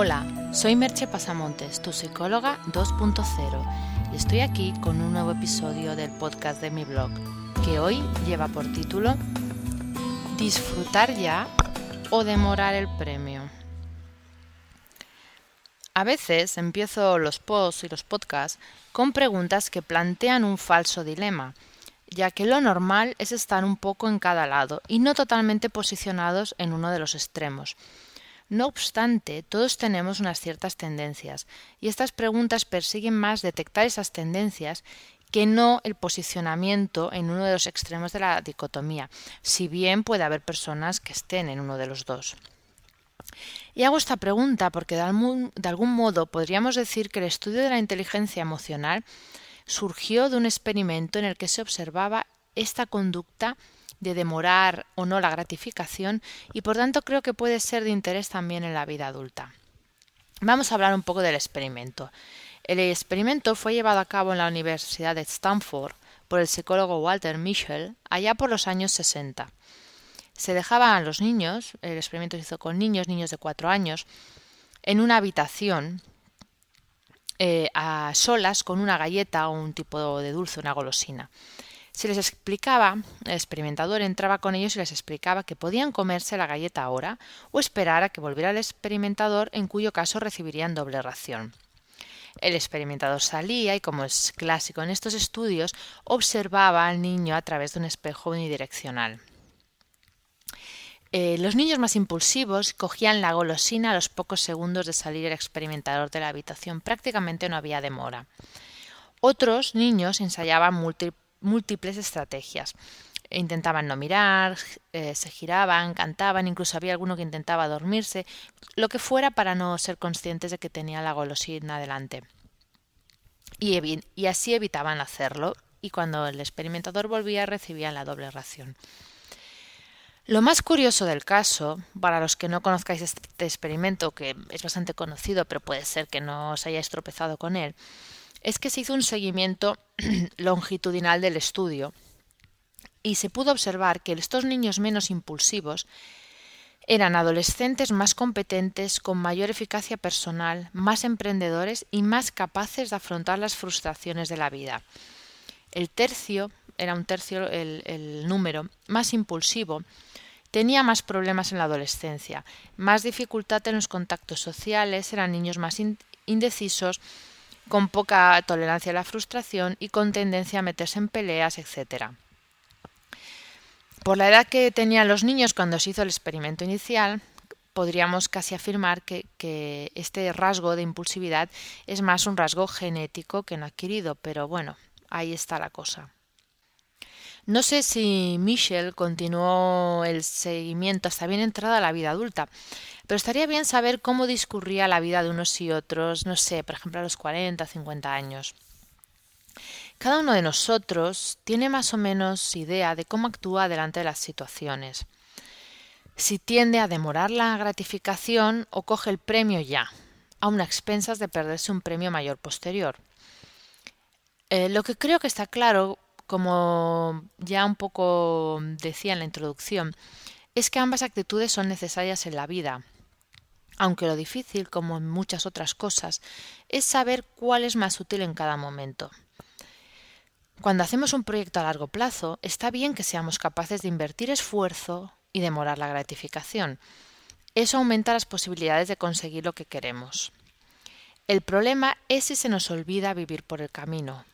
Hola, soy Merche Pasamontes, tu psicóloga 2.0, y estoy aquí con un nuevo episodio del podcast de mi blog, que hoy lleva por título Disfrutar ya o demorar el premio. A veces empiezo los posts y los podcasts con preguntas que plantean un falso dilema, ya que lo normal es estar un poco en cada lado y no totalmente posicionados en uno de los extremos. No obstante, todos tenemos unas ciertas tendencias, y estas preguntas persiguen más detectar esas tendencias que no el posicionamiento en uno de los extremos de la dicotomía, si bien puede haber personas que estén en uno de los dos. Y hago esta pregunta porque de algún, modo podríamos decir que el estudio de la inteligencia emocional surgió de un experimento en el que se observaba esta conducta de demorar o no la gratificación y por tanto creo que puede ser de interés también en la vida adulta. Vamos a hablar un poco del experimento. El experimento fue llevado a cabo en la Universidad de Stanford por el psicólogo Walter Mischel allá por los años 60. Se dejaban a los niños, el experimento se hizo con niños, niños de cuatro años, en una habitación eh, a solas con una galleta o un tipo de dulce, una golosina. Se les explicaba, el experimentador entraba con ellos y les explicaba que podían comerse la galleta ahora o esperar a que volviera el experimentador, en cuyo caso recibirían doble ración. El experimentador salía y, como es clásico en estos estudios, observaba al niño a través de un espejo unidireccional. Eh, los niños más impulsivos cogían la golosina a los pocos segundos de salir el experimentador de la habitación. Prácticamente no había demora. Otros niños ensayaban múltiples múltiples estrategias. Intentaban no mirar, eh, se giraban, cantaban, incluso había alguno que intentaba dormirse, lo que fuera para no ser conscientes de que tenía la golosina delante. Y, y así evitaban hacerlo, y cuando el experimentador volvía recibían la doble ración. Lo más curioso del caso, para los que no conozcáis este experimento, que es bastante conocido, pero puede ser que no os hayáis tropezado con él, es que se hizo un seguimiento longitudinal del estudio y se pudo observar que estos niños menos impulsivos eran adolescentes más competentes, con mayor eficacia personal, más emprendedores y más capaces de afrontar las frustraciones de la vida. El tercio, era un tercio el, el número, más impulsivo, tenía más problemas en la adolescencia, más dificultad en los contactos sociales, eran niños más indecisos, con poca tolerancia a la frustración y con tendencia a meterse en peleas, etc. Por la edad que tenían los niños cuando se hizo el experimento inicial, podríamos casi afirmar que, que, este rasgo de impulsividad es más un rasgo genético que no adquirido, pero bueno, ahí está la cosa. No sé si Michel continuó el seguimiento hasta bien entrada la vida adulta, pero estaría bien saber cómo discurría la vida de unos y otros, no sé, por ejemplo a los 40, 50 años. Cada uno de nosotros tiene más o menos idea de cómo actúa delante de las situaciones. Si tiende a demorar la gratificación o coge el premio ya, aun a expensas de perderse un premio mayor posterior. Eh, lo que creo que está claro como ya un poco decía en la introducción, es que ambas actitudes son necesarias en la vida. Aunque lo difícil, como en muchas otras cosas, es saber cuál es más útil en cada momento. Cuando hacemos un proyecto a largo plazo, está bien que seamos capaces de invertir esfuerzo y demorar la gratificación. Eso aumenta las posibilidades de conseguir lo que queremos. El problema es si se nos olvida vivir por el camino,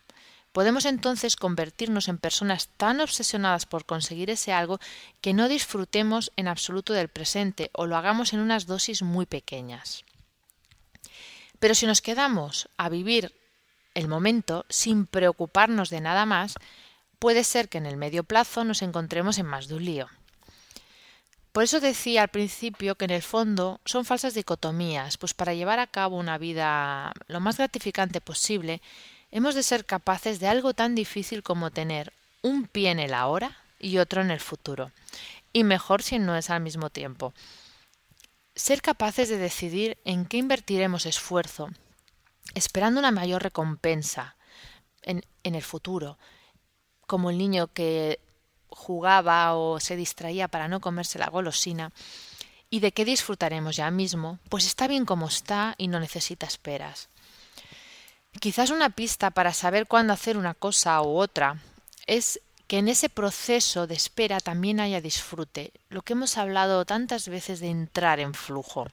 Podemos entonces convertirnos en personas tan obsesionadas por conseguir ese algo que no disfrutemos en absoluto del presente o lo hagamos en unas dosis muy pequeñas. Pero si nos quedamos a vivir el momento sin preocuparnos de nada más, puede ser que en el medio plazo nos encontremos en más de un lío. Por eso decía al principio que en el fondo son falsas dicotomías, pues para llevar a cabo una vida lo más gratificante posible Hemos de ser capaces de algo tan difícil como tener un pie en el ahora y otro en el futuro, y mejor si no es al mismo tiempo. Ser capaces de decidir en qué invertiremos esfuerzo, esperando una mayor recompensa en, en el futuro, como el niño que jugaba o se distraía para no comerse la golosina, y de que disfrutaremos ya mismo, pues está bien como está y no necesita esperas. Quizás una pista para saber cuándo hacer una cosa u otra es que en ese proceso de espera también haya disfrute, lo que hemos hablado tantas veces de entrar en flujo.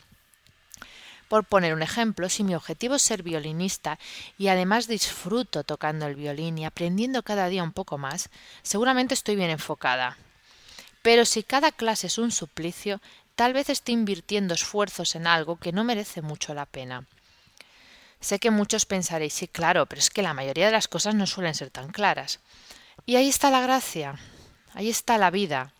Por poner un ejemplo, si mi objetivo es ser violinista y además disfruto tocando el violín y aprendiendo cada día un poco más, seguramente estoy bien enfocada. Pero si cada clase es un suplicio, tal vez esté invirtiendo esfuerzos en algo que no merece mucho la pena. Sé que muchos pensaréis, sí, claro, pero es que la mayoría de las cosas no suelen ser tan claras. Y ahí está la gracia, ahí está la vida,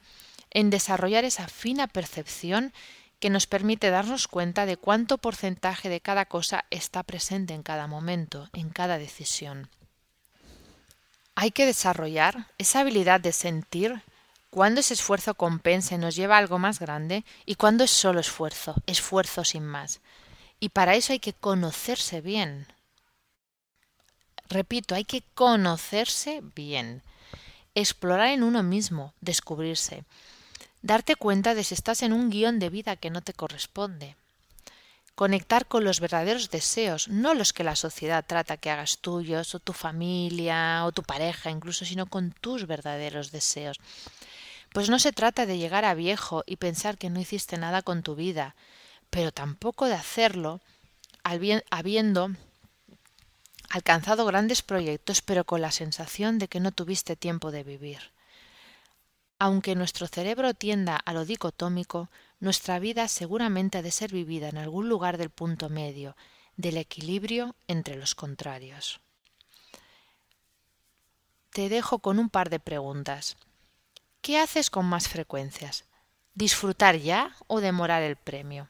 en desarrollar esa fina percepción que nos permite darnos cuenta de cuánto porcentaje de cada cosa está presente en cada momento, en cada decisión. Hay que desarrollar esa habilidad de sentir cuándo ese esfuerzo compensa y nos lleva a algo más grande y cuándo es solo esfuerzo, esfuerzo sin más. Y para eso hay que conocerse bien. Repito, hay que conocerse bien, explorar en uno mismo, descubrirse darte cuenta de si estás en un guion de vida que no te corresponde. Conectar con los verdaderos deseos, no los que la sociedad trata que hagas tuyos, o tu familia, o tu pareja incluso, sino con tus verdaderos deseos. Pues no se trata de llegar a viejo y pensar que no hiciste nada con tu vida, pero tampoco de hacerlo habiendo alcanzado grandes proyectos, pero con la sensación de que no tuviste tiempo de vivir. Aunque nuestro cerebro tienda a lo dicotómico, nuestra vida seguramente ha de ser vivida en algún lugar del punto medio, del equilibrio entre los contrarios. Te dejo con un par de preguntas. ¿Qué haces con más frecuencias? ¿Disfrutar ya o demorar el premio?